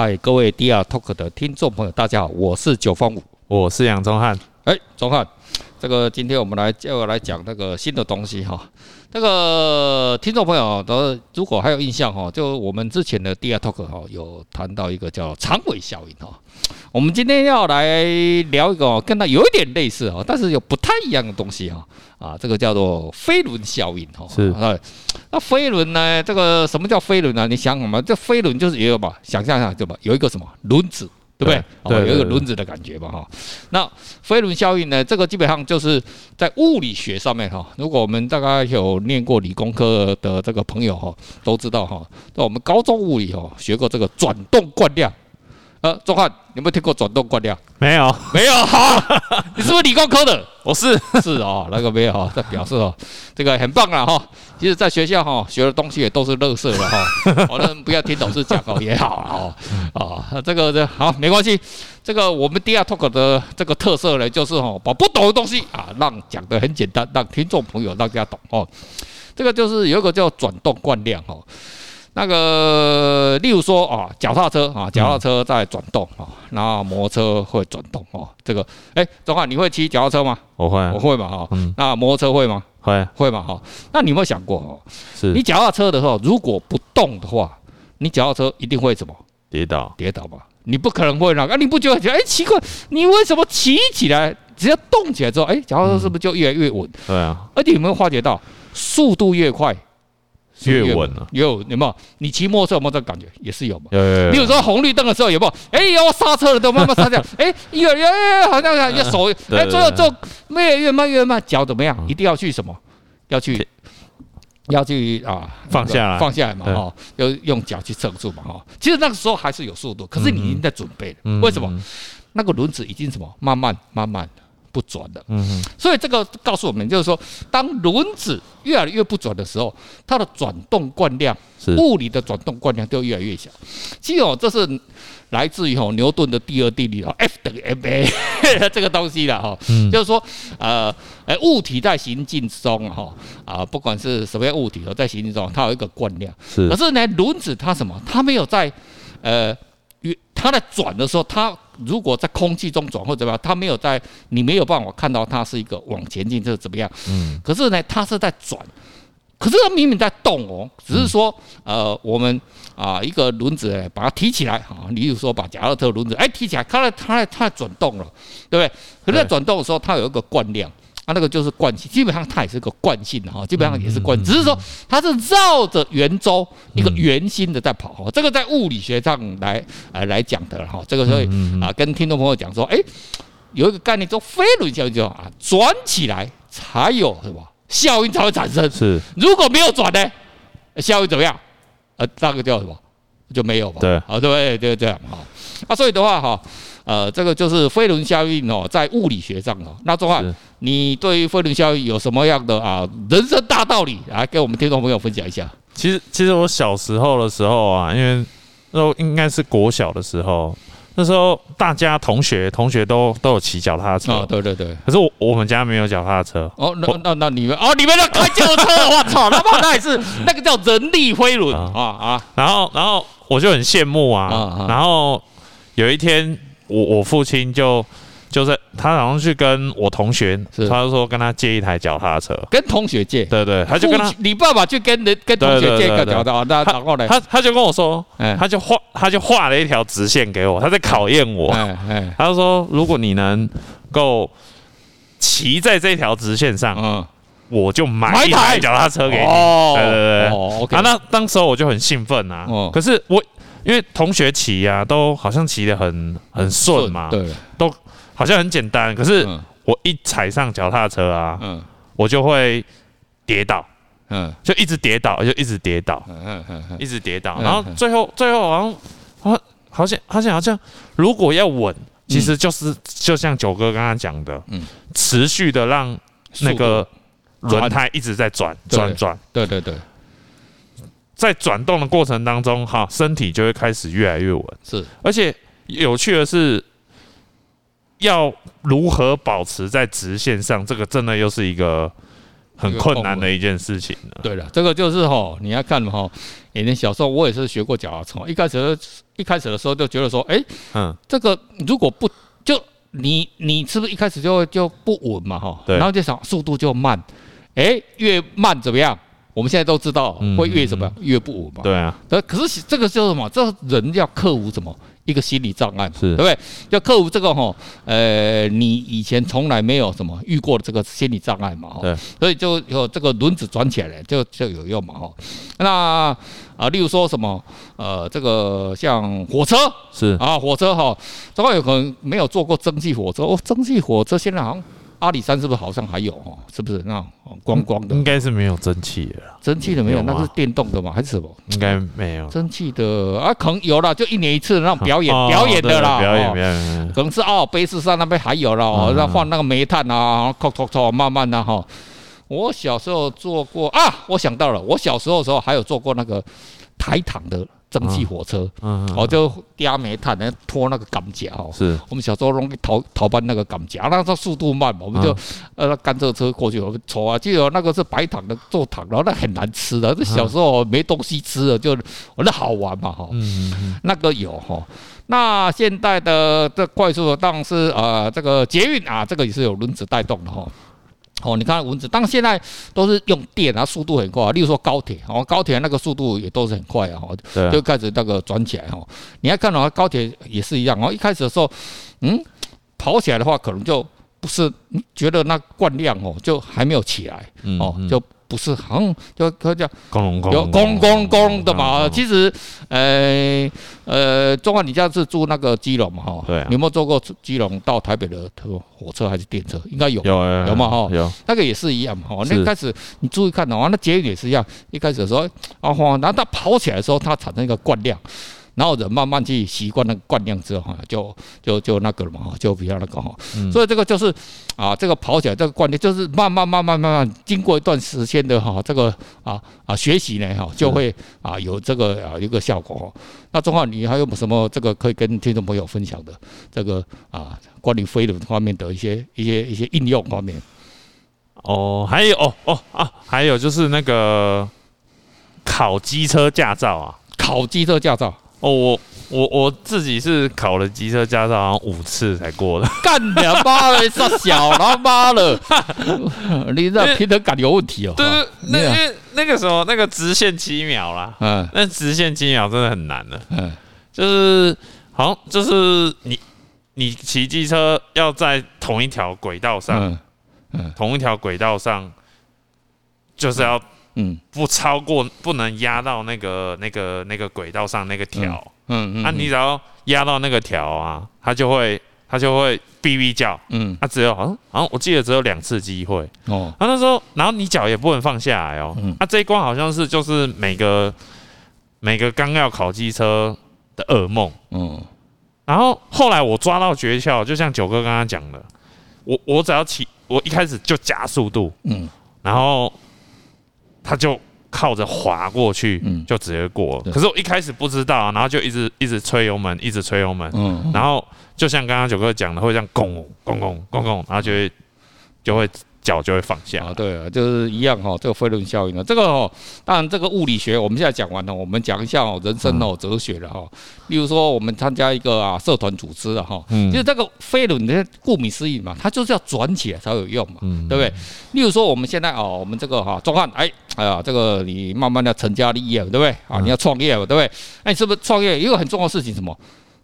嗨，各位 DR Talk 的听众朋友，大家好，我是九方五，我是杨宗翰。哎，宗翰，这个今天我们来就来讲那个新的东西哈。这个听众朋友都如果还有印象哈，就我们之前的第二 Talk 哈有谈到一个叫长尾效应哈。我们今天要来聊一个跟它有一点类似哈，但是又不太一样的东西哈。啊，这个叫做飞轮效应哈。是。那飞轮呢？这个什么叫飞轮呢？你想什么？这飞轮就是一个嘛，想象一下，对吧？有一个什么轮子，对不对？对，有一个轮子的感觉吧，哈。那飞轮效应呢？这个基本上就是在物理学上面哈。如果我们大概有念过理工科的这个朋友哈，都知道哈。那我们高中物理哈学过这个转动惯量。呃，宗翰，有没有听过转动惯量？没有，没有哈。你是不是理工科的？我是，是哦，那个没有哈，这表示哦，这个很棒了哈。其实，在学校哈学的东西也都是垃圾了哈。我们不要听董事讲哦也好啊啊，这个这好没关系。这个我们第二 Talk 的这个特色呢，就是哈把不懂的东西啊，让讲的很简单，让听众朋友大家懂哦。这个就是有一个叫转动惯量哈。那个，例如说啊，脚踏车啊，脚踏车在转动啊，然后摩托车会转动哦。这个，哎，宗翰，你会骑脚踏车吗？我会，我会嘛哈。那摩托车会吗？会，会嘛哈。那你有没有想过哦？是你脚踏车的时候，如果不动的话，你脚踏车一定会怎么？跌倒，跌倒吧？你不可能会那个，你不觉得？哎，奇怪，你为什么骑起来只要动起来之后，哎，脚踏车是不是就越来越稳？对啊。而且有没有发觉到，速度越快？越稳了，有有没有？你骑摩托车有没有这个感觉？也是有嘛。有有有。比如说红绿灯的时候有没有？哎，要刹车了，都慢慢刹车。哎，越越越好像要手，哎，最后就越越慢越慢，脚怎么样？一定要去什么？要去要去啊，放下来，放下来嘛哈，要用脚去撑住嘛哈。其实那个时候还是有速度，可是你已经在准备了。为什么？那个轮子已经什么？慢慢慢慢。不转的，嗯嗯，所以这个告诉我们，就是说，当轮子越来越不转的时候，它的转动惯量，物理的转动惯量就越来越小。其实哦，这是来自于哦牛顿的第二定律哦，F 等于 ma 这个东西了哈，就是说，呃，诶，物体在行进中哈，啊，不管是什么样物体哦，在行进中，它有一个惯量，是。可是呢，轮子它什么？它没有在，呃。它在转的时候，它如果在空气中转或者怎么样，它没有在，你没有办法看到它是一个往前进，这是怎么样？嗯。可是呢，它是在转，可是它明明在动哦，只是说，呃，我们啊，一个轮子把它提起来啊，例如说把加勒特轮子哎提起来，它在它在它在转动了，对不对？可是在转动的时候，它有一个惯量。它那个就是惯性，基本上它也是个惯性的哈，基本上也是惯，只是说它是绕着圆周一个圆心的在跑哈。这个在物理学上来呃来讲的哈，这个所以啊跟听众朋友讲说，哎，有一个概念叫飞轮效应，叫啊转起来才有什么？效应才会产生。是，如果没有转呢，效应怎么样？呃，那个叫什么？就没有吧？对，啊对，就这样哈。啊，所以的话哈。呃，这个就是飞轮效应哦，在物理学上哦。那宗翰，你对于飞轮效应有什么样的啊人生大道理来跟我们听众朋友分享一下？其实，其实我小时候的时候啊，因为那时候应该是国小的时候，那时候大家同学同学都都有骑脚踏车。哦，对对对。可是我我们家没有脚踏车。哦，那那那你们哦，你们要开轿车？我操，那么那也是那个叫人力飞轮啊啊。然后然后我就很羡慕啊。然后有一天。我我父亲就就是他好像去跟我同学，他就说跟他借一台脚踏车，跟同学借，对对，他就跟他你爸爸去跟人跟同学借一个脚踏车，那然后呢，他他就跟我说，他就画他就画了一条直线给我，他在考验我，他就说如果你能够骑在这条直线上，嗯，我就买一台脚踏车给你，对对对，啊，那当时候我就很兴奋啊，可是我。因为同学骑呀，都好像骑得很很顺嘛，对，都好像很简单。可是我一踩上脚踏车啊，嗯，我就会跌倒，嗯，就一直跌倒，就一直跌倒，嗯嗯嗯，一直跌倒。然后最后最后好像好好像好像好像，如果要稳，其实就是就像九哥刚刚讲的，嗯，持续的让那个轮胎一直在转转转，对对对。在转动的过程当中，哈，身体就会开始越来越稳。是，而且有趣的是，要如何保持在直线上，这个真的又是一个很困难的一件事情。对了，这个就是吼，你要看哈，以前小时候我也是学过脚踏车，一开始一开始的时候就觉得说，哎，嗯，这个如果不就你你是不是一开始就就不稳嘛哈？对，然后就想速度就慢，哎，越慢怎么样？我们现在都知道会越怎么样越不稳嘛。对啊，可是这个就是什么？这人要克服什么？一个心理障碍，是对不对？要克服这个哈，呃，你以前从来没有什么遇过的这个心理障碍嘛，对，所以就有这个轮子转起来就就有用嘛，哈。那啊，例如说什么，呃，这个像火车是啊，火车哈，这个有可能没有坐过蒸汽火车哦，蒸汽火车现在好像。阿里山是不是好像还有哦？是不是那光光的？应该是没有蒸汽的，蒸汽的没有，那是电动的吗？还是什么？应该没有蒸汽的啊，可能有了，就一年一次那种表演表演的啦，表演表演，可能是阿尔卑斯山那边还有了哦，那放那个煤炭啊，扣扣扣，慢慢的哈。我小时候做过啊，我想到了，我小时候的时候还有做过那个台糖的。蒸汽火车，嗯，我就压煤炭，然后拖那个钢夹哦。是，我们小时候容易逃逃班那个钢夹，那时候速度慢嘛，我们就呃甘蔗车过去，我们抽啊，就有那个是白糖的做糖，然后那很难吃的，这小时候没东西吃了，就我那好玩嘛哈。嗯，那个有哈。那现代的这快速的当然是呃这个捷运啊，这个也是有轮子带动的哈。哦，你看蚊子，但现在都是用电啊，速度很快。例如说高铁，哦，高铁那个速度也都是很快啊，就开始那个转起来哈。你要看到高铁也是一样哦，一开始的时候，嗯，跑起来的话，可能就不是觉得那惯量哦，就还没有起来哦，就。不是，好像就可叫公公有公公公的嘛。其实，呃呃，中华你家是住那个基隆嘛哈？对。有没有坐过基隆到台北的火车还是电车？应该有。有有嘛哈？有。那个也是一样嘛哈。那开始你注意看的话，那捷运也是一样。一开始的时候，啊然后它跑起来的时候，它产生一个惯量。然后人慢慢去习惯那个惯量之后，就就就那个了嘛，就比较那个哈。所以这个就是啊，这个跑起来这个惯量，就是慢慢慢慢慢慢经过一段时间的哈，这个啊啊学习呢哈，就会啊有这个啊一个效果哈。那中浩，你还有什么这个可以跟听众朋友分享的？这个啊关于飞轮方面的一些一些一些应用方面。哦，还有哦哦啊，还有就是那个考机车驾照啊，考机车驾照。哦，我我我自己是考了机车驾照，好像五次才过的。干你妈的，杀小他妈了！你这平衡感有问题哦。对对，那因为那个时候那个直线七秒啦，嗯，那直线七秒真的很难的。嗯，就是好像就是你你骑机车要在同一条轨道上，嗯嗯，同一条轨道上就是要。嗯，不超过，不能压到那个、那个、那个轨道上那个条。嗯嗯，啊、你只要压到那个条啊，它就会，它就会哔哔叫。嗯，它、啊、只有好像，好像我记得只有两次机会。哦，他、啊、那时候，然后你脚也不能放下来哦。嗯，啊，这一关好像是就是每个每个刚要考机车的噩梦。嗯，然后后来我抓到诀窍，就像九哥刚刚讲的，我我只要骑，我一开始就加速度。嗯，然后。他就靠着滑过去，就直接过了。可是我一开始不知道，然后就一直一直吹油门，一直吹油门。然后就像刚刚九哥讲的，会这样拱拱拱拱拱，然后就会就会。脚就会放下啊，对啊，就是一样哈，这个飞轮效应呢，这个哦，当然这个物理学我们现在讲完了，我们讲一下哦，人生哦，哲学了哈。例如说，我们参加一个啊社团组织的哈，嗯，就是这个飞轮，的顾名思义嘛，它就是要转起来才有用嘛，对不对？例如说，我们现在哦，我们这个哈，壮汉，哎，哎呀，这个你慢慢的成家立业，对不对？啊，你要创业，对不对？哎，你是不是创业？一个很重要的事情，什么？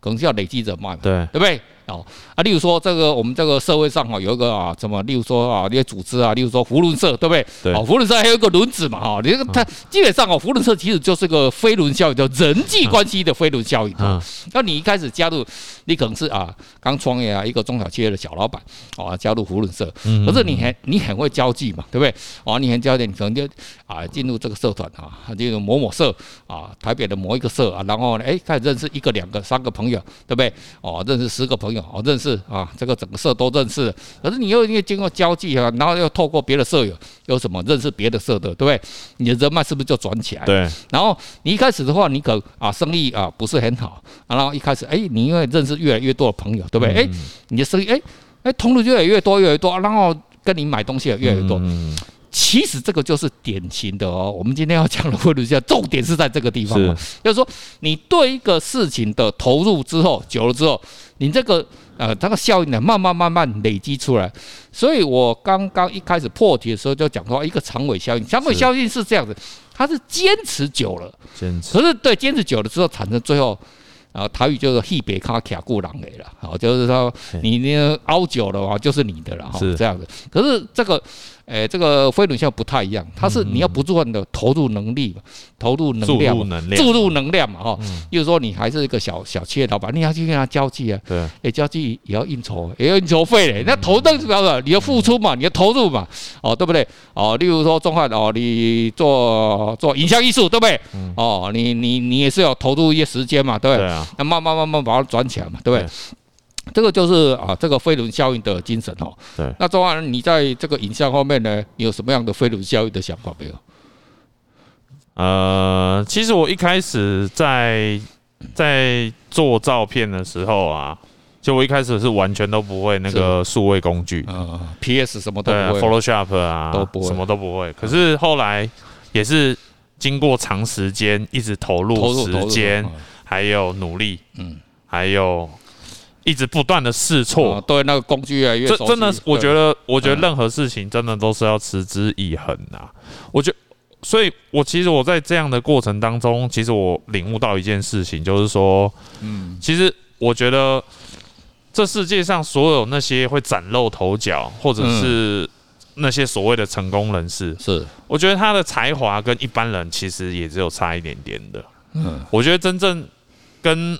可能是要累积人脉，对，对不对？哦啊，例如说这个我们这个社会上哈有一个啊什么，例如说啊那些组织啊，例如说扶轮社，对不对？对。哦，扶轮社还有一个轮子嘛哈，你这个它基本上哦，扶轮社其实就是个飞轮效应，叫人际关系的飞轮效应。嗯。那你一开始加入，你可能是啊刚创业啊一个中小企业的小老板啊，加入扶轮社，可是你很你很会交际嘛，对不对？哦，你很交际，你可能就啊进入这个社团啊，进入某某社啊，台北的某一个社啊，然后呢，哎开始认识一个、两个、三个朋友，对不对？哦，认识十个朋友，哦，认识。啊，这个整个社都认识，可是你又因为经过交际啊，然后又透过别的社友，有什么认识别的社的，对不对？你的人脉是不是就转起来？对。然后你一开始的话，你可啊生意啊不是很好，然后一开始哎，你因为认识越来越多的朋友，对不对？哎，你的生意哎哎，同路越来越多越来越多，然后跟你买东西也越来越多。其实这个就是典型的哦，我们今天要讲的汇率效应，重点是在这个地方嘛，就是说你对一个事情的投入之后，久了之后，你这个呃这个效应呢，慢慢慢慢累积出来。所以我刚刚一开始破题的时候就讲说，一个长尾效应，长尾效应是这样子，它是坚持久了，坚持，可是对坚持久了之后产生最后。然后台语就是“戏别卡卡固狼给了”，好，就是说你那熬久了啊，就是你的了哈，是这样子。可是这个。诶，这个飞轮效不太一样，它是你要不断的投入能力，投入能量，注入能量嘛，哈。就是说你还是一个小小企业老板，你要去跟他交际啊，对，诶，交际也要应酬，也要应酬费嘞。那投入是什么？你要付出嘛，你要投入嘛，哦，对不对？哦，例如说中汉哦，你做做影像艺术，对不对？哦，你你你也是要投入一些时间嘛，对不对？那慢慢慢慢把它转起来嘛，对不对？这个就是啊，这个飞轮效应的精神哦。对。那周安，你在这个影像方面呢，你有什么样的飞轮效应的想法没有？呃，其实我一开始在在做照片的时候啊，就我一开始是完全都不会那个数位工具，嗯，PS 什么都不会，Photoshop 啊，都不会，什么都不会。可是后来也是经过长时间一直投入时间，还有努力，嗯，还有。一直不断的试错，对那个工具越来越。这真的，我觉得，我觉得任何事情真的都是要持之以恒啊。我觉得，所以我其实我在这样的过程当中，其实我领悟到一件事情，就是说，嗯，其实我觉得这世界上所有那些会崭露头角，或者是那些所谓的成功人士，是我觉得他的才华跟一般人其实也只有差一点点的。嗯，我觉得真正跟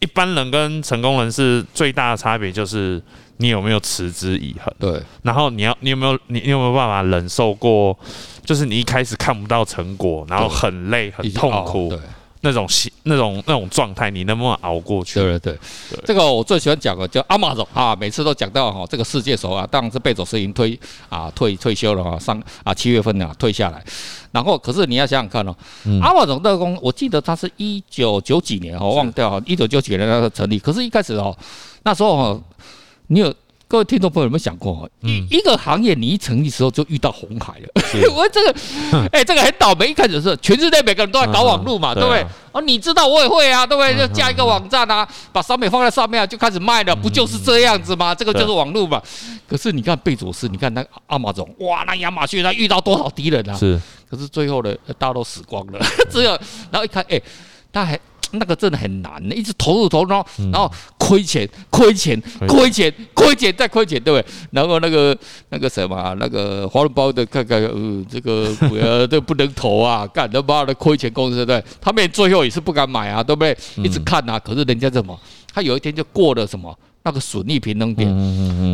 一般人跟成功人士最大的差别就是你有没有持之以恒。对，然后你要你有没有你你有没有办法忍受过，就是你一开始看不到成果，然后很累很痛苦，对，那种心那种那种状态，你能不能熬过去？对对对，这个我最喜欢讲的叫 Amazon 啊，每次都讲到哈，这个世界首啊，当然是贝佐斯已经退啊退退休了啊，上啊七月份啊退下来。然后，可是你要想想看哦，阿马总特工，我记得他是一九九几年哦，忘掉一九九几年那个成立。可是，一开始哦，那时候哦，你有各位听众朋友有没有想过，一一个行业你一成立时候就遇到红海了？我这个，哎，这个很倒霉。一开始是全世界每个人都在搞网络嘛，对不对？哦，你知道我也会啊，对不对？就加一个网站啊，把商品放在上面啊，就开始卖了，不就是这样子吗？这个就是网络嘛。可是你看贝佐斯，你看那阿马总，哇，那亚马逊他遇到多少敌人啊？是。可是最后呢，大家都死光了，只有然后一看，哎，他还那个真的很难，一直投入投入，然后然后亏钱亏钱亏钱亏钱再亏钱，对不对？然后那个那个什么，那个华龙包的看看，呃，这个不要这不能投啊，干他妈的亏钱公司，对，他们最后也是不敢买啊，对不对？一直看啊，可是人家怎么，他有一天就过了什么？那个损益平衡点，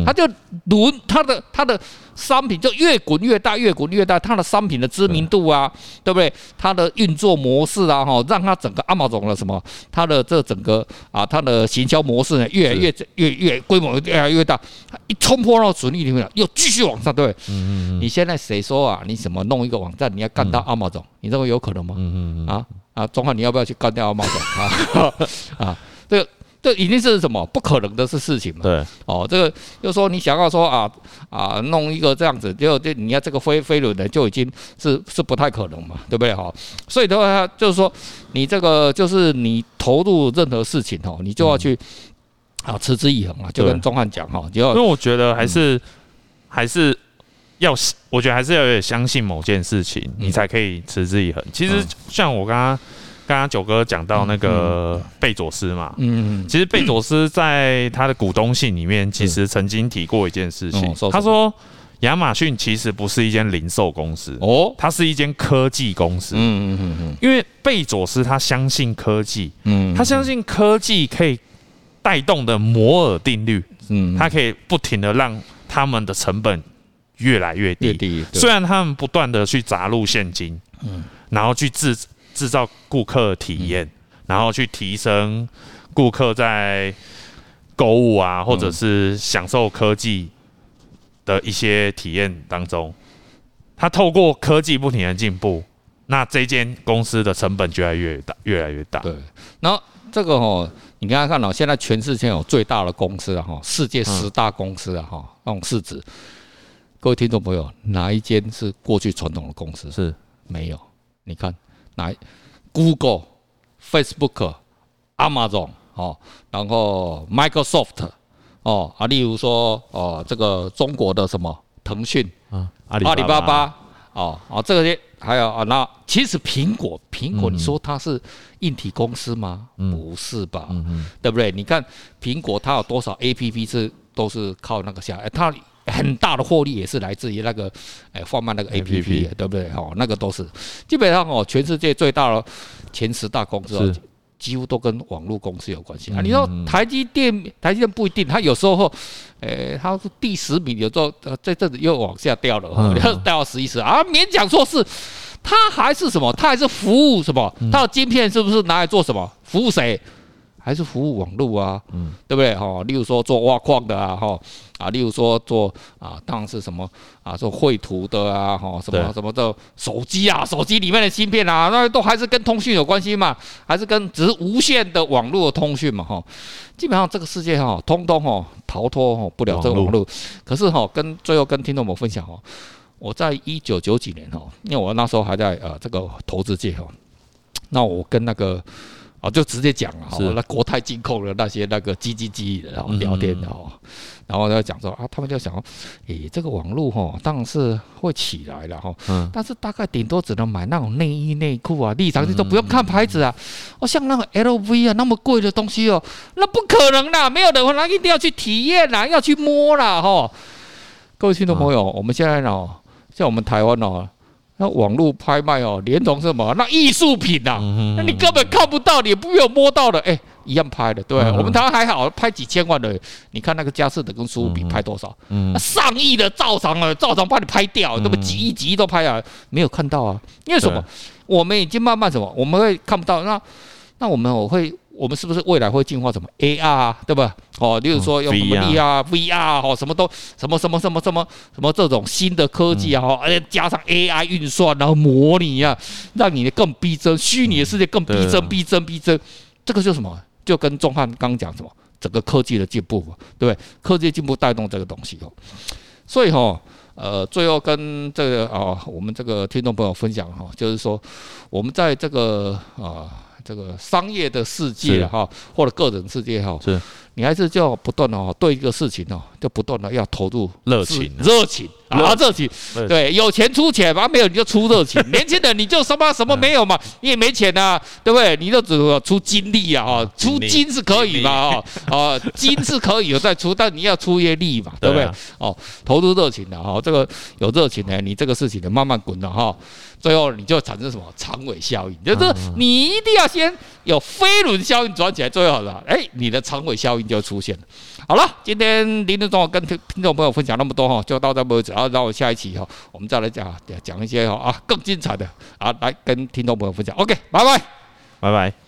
他就轮他的他的商品就越滚越大，越滚越大，他的商品的知名度啊，对不对？他的运作模式啊，哈，让他整个 Amazon 的什么，他的这整个啊，他的行销模式呢，越来越越越规模越来越大，一冲破那个损益里面，又继续往上，对不对？你现在谁说啊？你怎么弄一个网站，你要干到 Amazon？你认为有可能吗？啊啊，钟汉，你要不要去干掉 Amazon 啊？啊，这个。这一定是什么不可能的事事情嘛？对，哦，这个就说你想要说啊啊弄一个这样子，就就你要这个飞飞轮的就已经是是不太可能嘛，对不对哈？所以的话就是说你这个就是你投入任何事情哦，你就要去啊持之以恒啊，就跟钟汉讲哈，就要因为我觉得还是还是要，我觉得还是要有点相信某件事情，你才可以持之以恒。其实像我刚刚。刚刚九哥讲到那个贝佐斯嘛，嗯，其实贝佐斯在他的股东信里面，其实曾经提过一件事情，他说亚马逊其实不是一间零售公司哦，它是一间科技公司，嗯嗯嗯嗯，因为贝佐斯他相信科技，嗯，他相信科技可以带动的摩尔定律，嗯，他可以不停的让他们的成本越来越低，虽然他们不断的去砸入现金，嗯，然后去制。制造顾客体验，然后去提升顾客在购物啊，或者是享受科技的一些体验当中，他透过科技不停的进步，那这间公司的成本就越来越大，越来越大。对，然后这个哦，你刚刚看到现在全世界有最大的公司啊，哈，世界十大公司啊，哈，那种市值。各位听众朋友，哪一间是过去传统的公司？是没有。你看，哪 Google、Facebook、Amazon 哦，然后 Microsoft 哦啊，例如说哦，这个中国的什么腾讯啊，阿里巴巴哦哦，这些还有啊，那其实苹果，苹果你说它是硬体公司吗？不是吧？对不对？你看苹果它有多少 APP 是都是靠那个下来，它。很大的获利也是来自于那个，哎，贩卖那个 A P P，对不对？哦，那个都是基本上哦，全世界最大的前十大公司，几乎都跟网络公司有关系啊。你说台积电，台积电不一定，它有时候，哎，它是第十名，有时候这阵子又往下掉了，掉到十一十啊，勉强说是，它还是什么？它还是服务什么？它的晶片是不是拿来做什么？服务谁？还是服务网络啊，嗯，对不对？哈，例如说做挖矿的啊，哈啊，例如说做啊，当然是什么啊，做绘图的啊，哈，什么什么的手机啊，手机里面的芯片啊，那都还是跟通讯有关系嘛，还是跟只是无线的网络的通讯嘛，哈。基本上这个世界哈，通通哈逃脱哈不了这个网络。可是哈，跟最后跟听众们分享哈，我在一九九几年哈，因为我那时候还在呃这个投资界哈，那我跟那个。哦，就直接讲了哈，那国泰金控的那些那个叽叽叽的然后聊天的哈，然后他讲说啊，他们就想说，诶，这个网络哈，当然是会起来了哈，但是大概顶多只能买那种内衣内裤啊，立场就都不用看牌子啊，哦，像那个 LV 啊那么贵的东西哦，那不可能啦，没有人那一定要去体验啦，要去摸啦哈。各位听众朋友，我们现在呢，像我们台湾哦。那网络拍卖哦，连同什么？那艺术品呐，那你根本看不到，你也不有摸到的，哎，一样拍的，对。我们台湾还好，拍几千万的，你看那个佳士得跟苏富比拍多少？那上亿的照常啊，照常把你拍掉，那么几亿几亿都拍啊，没有看到啊？因为什么？我们已经慢慢什么？我们会看不到。那那我们我会。我们是不是未来会进化什么 AR 啊，对吧？哦，例如说用什么 VR、VR 哦，什么都什么什么什么什么什么这种新的科技啊，而且加上 AI 运算，然后模拟啊，让你的更逼真，虚拟的世界更逼真、逼真、逼真。这个就什么？就跟钟汉刚讲什么，整个科技的进步，对不对？科技进步带动这个东西哦。所以哈，呃，最后跟这个啊，我们这个听众朋友分享哈，就是说我们在这个啊。这个商业的世界哈，或者个人世界哈，是，你还是就不断的哦，对一个事情哦，就不断的要投入热情，热情啊，热情，对，有钱出钱嘛，没有你就出热情。年轻人你就什么什么没有嘛，你也没钱呐，对不对？你就只出精力啊，哈，出金是可以嘛，哈，啊，金是可以有再出，但你要出一些力嘛，对不对？哦，投入热情的哈，这个有热情呢，你这个事情呢慢慢滚的哈。最后你就产生什么长尾效应，就是你一定要先有飞轮效应转起来，最好了，哎，你的长尾效应就出现了。好了，今天林总跟听众朋友分享那么多哈，就到这为止啊。然后下一期哈，我们再来讲讲一些哈啊更精彩的啊，来跟听众朋友分享。OK，拜拜，拜拜。